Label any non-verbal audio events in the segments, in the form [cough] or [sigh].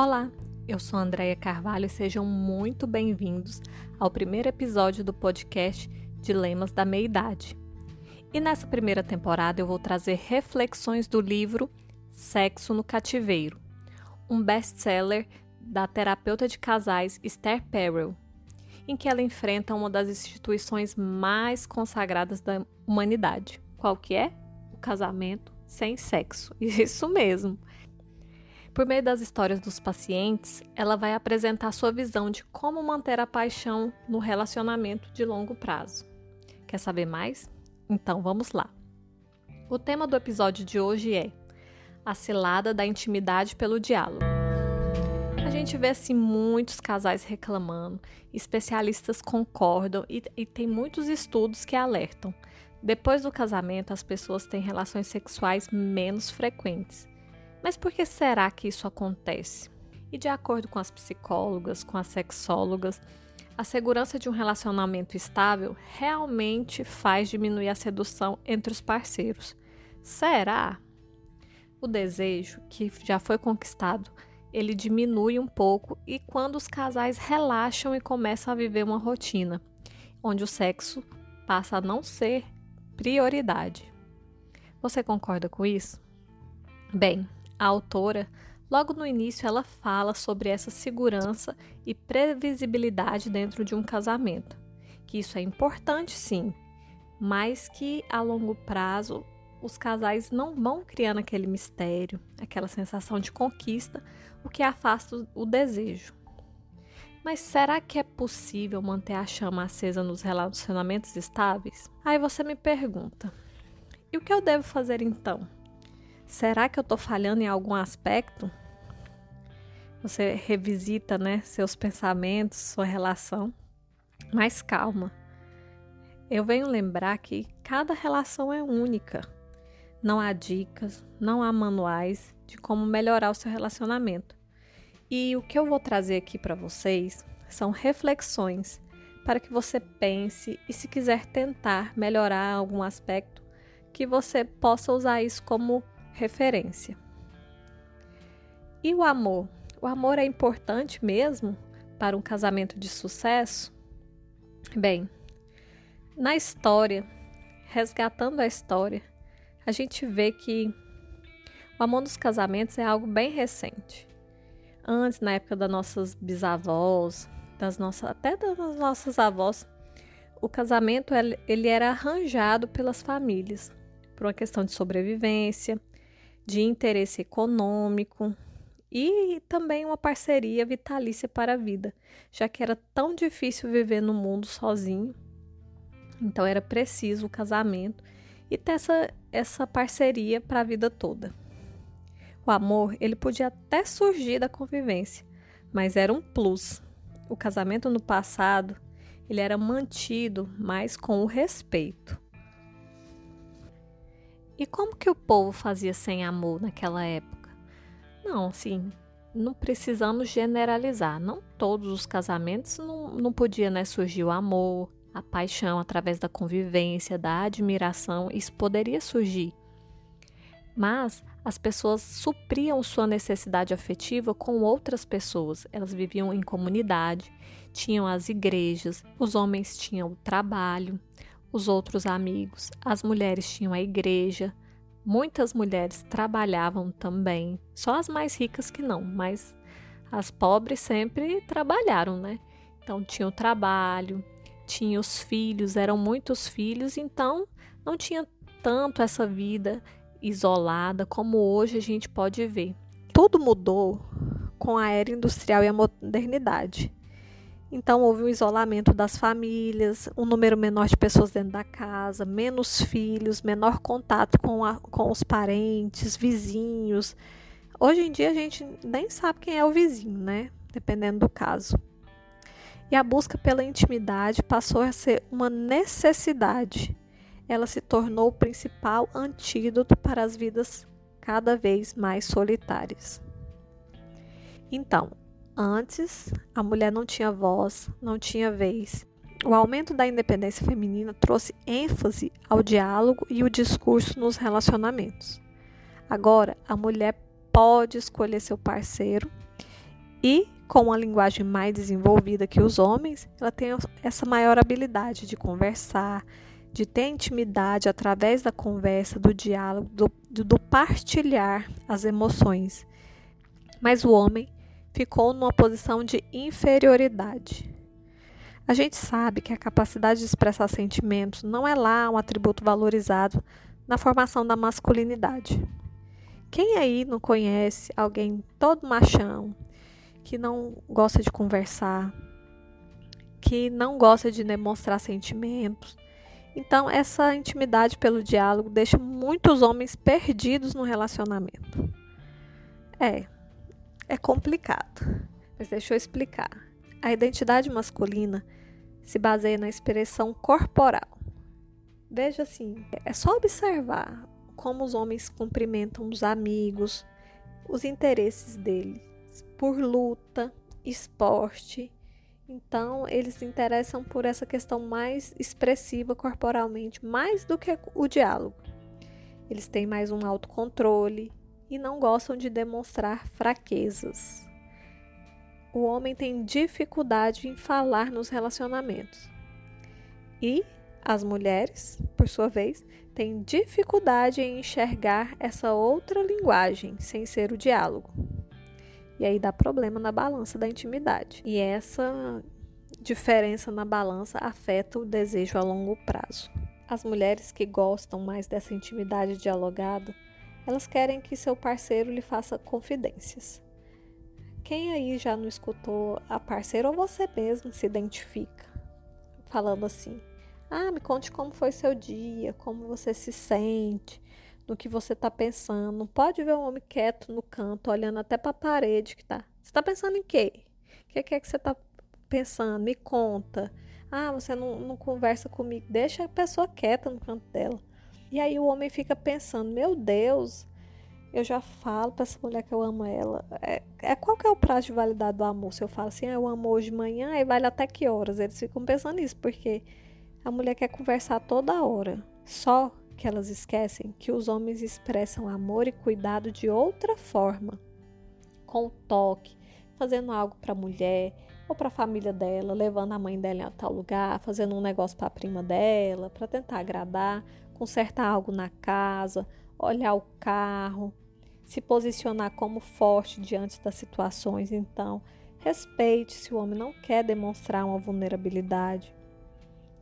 Olá, eu sou Andréia Carvalho e sejam muito bem-vindos ao primeiro episódio do podcast Dilemas da Meia-Idade. E nessa primeira temporada eu vou trazer reflexões do livro Sexo no Cativeiro, um best-seller da terapeuta de casais Esther Perel, em que ela enfrenta uma das instituições mais consagradas da humanidade. Qual que é? O casamento sem sexo. [laughs] Isso mesmo. Por meio das histórias dos pacientes, ela vai apresentar sua visão de como manter a paixão no relacionamento de longo prazo. Quer saber mais? Então vamos lá. O tema do episódio de hoje é a cilada da intimidade pelo diálogo. A gente vê assim muitos casais reclamando, especialistas concordam e, e tem muitos estudos que alertam. Depois do casamento, as pessoas têm relações sexuais menos frequentes mas por que será que isso acontece? E de acordo com as psicólogas, com as sexólogas, a segurança de um relacionamento estável realmente faz diminuir a sedução entre os parceiros. Será? O desejo, que já foi conquistado, ele diminui um pouco e quando os casais relaxam e começam a viver uma rotina, onde o sexo passa a não ser prioridade. Você concorda com isso? Bem, a autora, logo no início, ela fala sobre essa segurança e previsibilidade dentro de um casamento. Que isso é importante, sim, mas que a longo prazo os casais não vão criando aquele mistério, aquela sensação de conquista, o que afasta o desejo. Mas será que é possível manter a chama acesa nos relacionamentos estáveis? Aí você me pergunta: e o que eu devo fazer então? Será que eu estou falhando em algum aspecto? Você revisita, né, seus pensamentos, sua relação. Mas calma. Eu venho lembrar que cada relação é única. Não há dicas, não há manuais de como melhorar o seu relacionamento. E o que eu vou trazer aqui para vocês são reflexões para que você pense e, se quiser tentar melhorar algum aspecto, que você possa usar isso como referência. E o amor? O amor é importante mesmo para um casamento de sucesso? Bem, na história, resgatando a história, a gente vê que o amor dos casamentos é algo bem recente. Antes, na época das nossas bisavós, das nossas, até das nossas avós, o casamento ele era arranjado pelas famílias por uma questão de sobrevivência, de interesse econômico e também uma parceria vitalícia para a vida, já que era tão difícil viver no mundo sozinho. Então era preciso o casamento e ter essa, essa parceria para a vida toda. O amor, ele podia até surgir da convivência, mas era um plus. O casamento no passado, ele era mantido mais com o respeito. E como que o povo fazia sem amor naquela época? Não, sim, não precisamos generalizar. Não todos os casamentos não, não podia né, surgir o amor, a paixão através da convivência, da admiração, isso poderia surgir. Mas as pessoas supriam sua necessidade afetiva com outras pessoas. Elas viviam em comunidade, tinham as igrejas, os homens tinham o trabalho, os outros amigos, as mulheres tinham a igreja, muitas mulheres trabalhavam também, só as mais ricas que não, mas as pobres sempre trabalharam, né? Então tinha o trabalho, tinha os filhos, eram muitos filhos, então não tinha tanto essa vida isolada como hoje a gente pode ver. Tudo mudou com a era industrial e a modernidade. Então, houve um isolamento das famílias, um número menor de pessoas dentro da casa, menos filhos, menor contato com, a, com os parentes, vizinhos. Hoje em dia, a gente nem sabe quem é o vizinho, né? Dependendo do caso. E a busca pela intimidade passou a ser uma necessidade. Ela se tornou o principal antídoto para as vidas cada vez mais solitárias. Então, Antes, a mulher não tinha voz, não tinha vez. O aumento da independência feminina trouxe ênfase ao diálogo e o discurso nos relacionamentos. Agora, a mulher pode escolher seu parceiro E com uma linguagem mais desenvolvida que os homens, ela tem essa maior habilidade de conversar, de ter intimidade através da conversa, do diálogo, do, do partilhar as emoções. Mas o homem ficou numa posição de inferioridade. A gente sabe que a capacidade de expressar sentimentos não é lá um atributo valorizado na formação da masculinidade. Quem aí não conhece alguém todo machão, que não gosta de conversar, que não gosta de demonstrar sentimentos? Então, essa intimidade pelo diálogo deixa muitos homens perdidos no relacionamento. É, é complicado, mas deixa eu explicar. A identidade masculina se baseia na expressão corporal. Veja assim, é só observar como os homens cumprimentam os amigos, os interesses deles por luta, esporte. Então, eles se interessam por essa questão mais expressiva corporalmente, mais do que o diálogo. Eles têm mais um autocontrole e não gostam de demonstrar fraquezas o homem tem dificuldade em falar nos relacionamentos. E as mulheres, por sua vez, têm dificuldade em enxergar essa outra linguagem sem ser o diálogo. E aí dá problema na balança da intimidade. E essa diferença na balança afeta o desejo a longo prazo. As mulheres que gostam mais dessa intimidade dialogada, elas querem que seu parceiro lhe faça confidências. Quem aí já não escutou a parceira ou você mesmo se identifica falando assim: "Ah, me conte como foi seu dia, como você se sente, no que você está pensando". Não pode ver um homem quieto no canto, olhando até para a parede que tá. Você está pensando em quê? O que é que você está pensando? Me conta. Ah, você não, não conversa comigo. Deixa a pessoa quieta no canto dela. E aí o homem fica pensando: meu Deus, eu já falo para essa mulher que eu amo ela. É, é, qual que é o prazo de validade do amor? Se eu falo assim, ah, eu amo hoje de manhã, aí vale até que horas? Eles ficam pensando nisso, porque a mulher quer conversar toda hora. Só que elas esquecem que os homens expressam amor e cuidado de outra forma. Com o toque, fazendo algo para a mulher ou para a família dela, levando a mãe dela a tal lugar, fazendo um negócio para a prima dela, para tentar agradar, consertar algo na casa, olhar o carro, se posicionar como forte diante das situações. Então, respeite se o homem não quer demonstrar uma vulnerabilidade.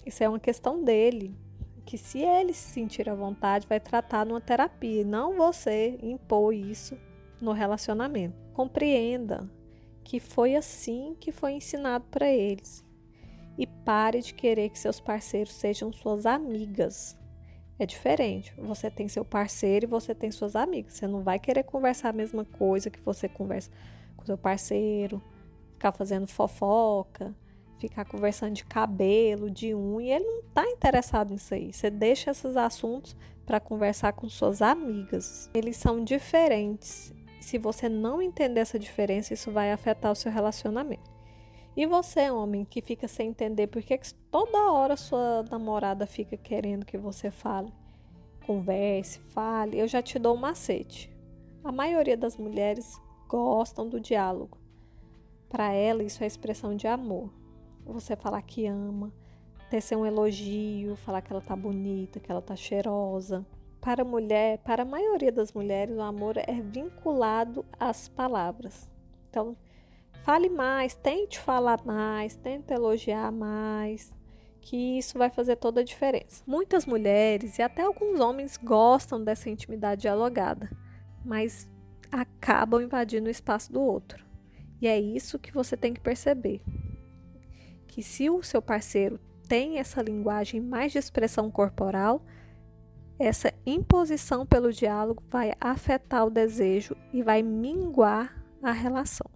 Isso é uma questão dele, que se ele se sentir à vontade, vai tratar numa terapia, não você impor isso no relacionamento. Compreenda que foi assim que foi ensinado para eles. E pare de querer que seus parceiros sejam suas amigas é diferente. Você tem seu parceiro e você tem suas amigas. Você não vai querer conversar a mesma coisa que você conversa com seu parceiro, ficar fazendo fofoca, ficar conversando de cabelo, de unha. Ele não está interessado nisso aí. Você deixa esses assuntos para conversar com suas amigas. Eles são diferentes. Se você não entender essa diferença, isso vai afetar o seu relacionamento. E você, homem, que fica sem entender por que toda hora sua namorada fica querendo que você fale, converse, fale, eu já te dou um macete. A maioria das mulheres gostam do diálogo. Para ela, isso é expressão de amor. Você falar que ama, tecer um elogio, falar que ela tá bonita, que ela tá cheirosa. Para a mulher, para a maioria das mulheres, o amor é vinculado às palavras. Então, Fale mais, tente falar mais, tente elogiar mais, que isso vai fazer toda a diferença. Muitas mulheres e até alguns homens gostam dessa intimidade dialogada, mas acabam invadindo o espaço do outro. E é isso que você tem que perceber. Que se o seu parceiro tem essa linguagem mais de expressão corporal, essa imposição pelo diálogo vai afetar o desejo e vai minguar a relação.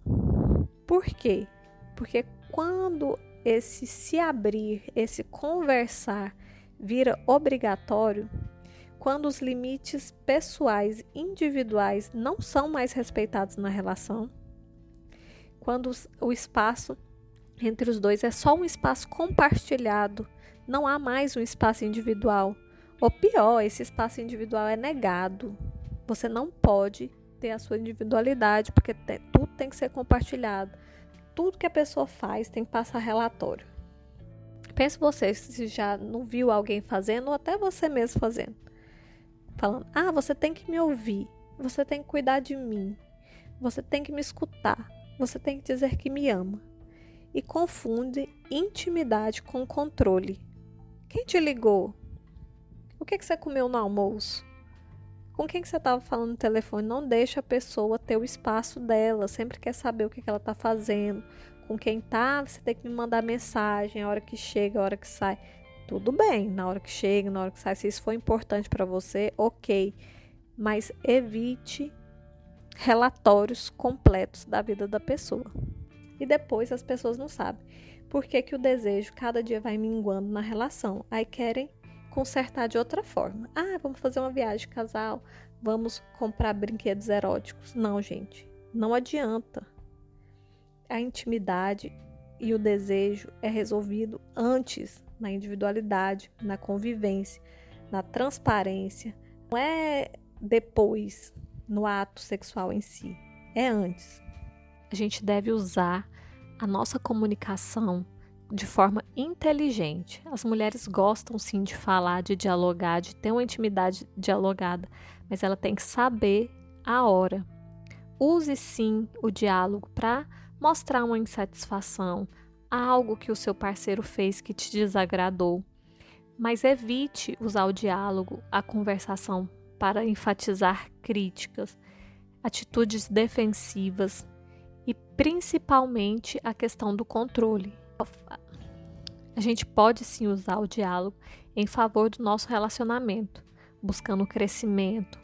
Por quê? Porque quando esse se abrir, esse conversar vira obrigatório, quando os limites pessoais individuais não são mais respeitados na relação, quando o espaço entre os dois é só um espaço compartilhado, não há mais um espaço individual. Ou pior, esse espaço individual é negado. Você não pode ter a sua individualidade, porque tudo tem que ser compartilhado. Tudo que a pessoa faz tem que passar relatório. Pense você se já não viu alguém fazendo ou até você mesmo fazendo. Falando: "Ah, você tem que me ouvir. Você tem que cuidar de mim. Você tem que me escutar. Você tem que dizer que me ama." E confunde intimidade com controle. Quem te ligou? O que, que você comeu no almoço? Com quem que você estava falando no telefone? Não deixa a pessoa ter o espaço dela. Sempre quer saber o que, que ela está fazendo. Com quem tá, você tem que me mandar mensagem a hora que chega, a hora que sai. Tudo bem, na hora que chega, na hora que sai. Se isso for importante para você, ok. Mas evite relatórios completos da vida da pessoa. E depois as pessoas não sabem por que, que o desejo cada dia vai minguando na relação. Aí querem consertar de outra forma. Ah, vamos fazer uma viagem casal, vamos comprar brinquedos eróticos. Não, gente, não adianta. A intimidade e o desejo é resolvido antes, na individualidade, na convivência, na transparência. Não é depois, no ato sexual em si. É antes. A gente deve usar a nossa comunicação de forma inteligente. As mulheres gostam sim de falar, de dialogar, de ter uma intimidade dialogada, mas ela tem que saber a hora. Use sim o diálogo para mostrar uma insatisfação, algo que o seu parceiro fez que te desagradou. Mas evite usar o diálogo, a conversação para enfatizar críticas, atitudes defensivas e principalmente a questão do controle a gente pode sim usar o diálogo em favor do nosso relacionamento, buscando o crescimento,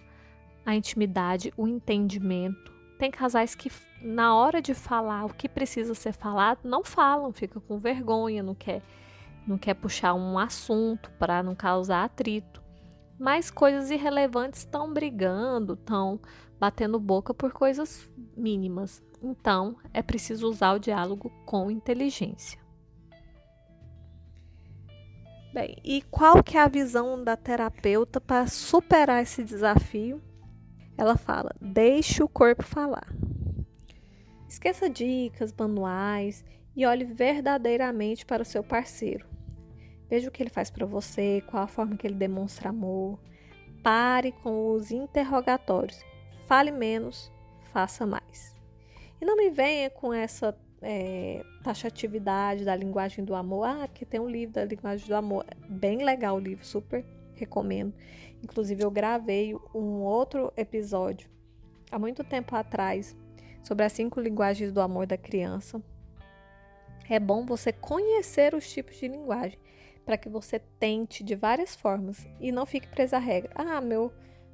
a intimidade, o entendimento. Tem casais que, na hora de falar o que precisa ser falado, não falam, fica com vergonha, não quer, não quer puxar um assunto para não causar atrito. Mas coisas irrelevantes estão brigando, estão batendo boca por coisas mínimas. Então, é preciso usar o diálogo com inteligência. Bem, e qual que é a visão da terapeuta para superar esse desafio? Ela fala: deixe o corpo falar. Esqueça dicas, manuais e olhe verdadeiramente para o seu parceiro. Veja o que ele faz para você, qual a forma que ele demonstra amor. Pare com os interrogatórios. Fale menos, faça mais. E não me venha com essa é, taxatividade da linguagem do amor. Ah, porque tem um livro da linguagem do amor. Bem legal o livro, super recomendo. Inclusive, eu gravei um outro episódio há muito tempo atrás sobre as cinco linguagens do amor da criança. É bom você conhecer os tipos de linguagem para que você tente de várias formas e não fique presa à regra. Ah, meu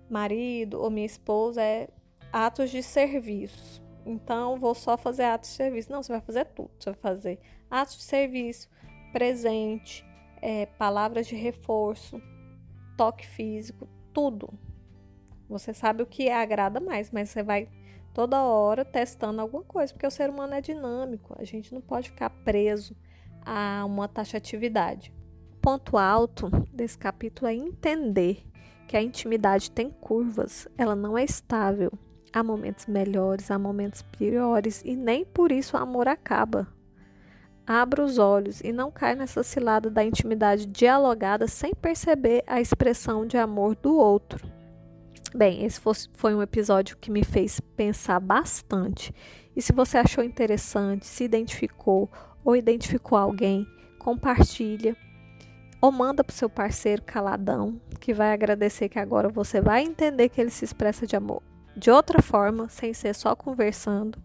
marido ou minha esposa é atos de serviço então vou só fazer atos de serviço. Não, você vai fazer tudo. Você vai fazer atos de serviço, presente, é, palavras de reforço, toque físico, tudo. Você sabe o que agrada mais, mas você vai toda hora testando alguma coisa, porque o ser humano é dinâmico. A gente não pode ficar preso a uma taxatividade. O ponto alto desse capítulo é entender que a intimidade tem curvas, ela não é estável. Há momentos melhores, há momentos piores e nem por isso o amor acaba. Abra os olhos e não caia nessa cilada da intimidade dialogada sem perceber a expressão de amor do outro. Bem, esse foi um episódio que me fez pensar bastante. E se você achou interessante, se identificou ou identificou alguém, compartilha ou manda para o seu parceiro caladão, que vai agradecer que agora você vai entender que ele se expressa de amor de outra forma, sem ser só conversando.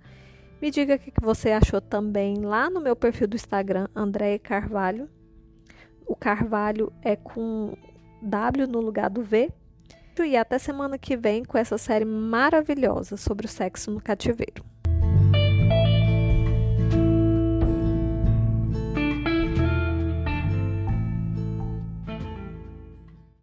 Me diga o que você achou também lá no meu perfil do Instagram, Andréia Carvalho. O Carvalho é com W no lugar do V. E até semana que vem com essa série maravilhosa sobre o sexo no cativeiro.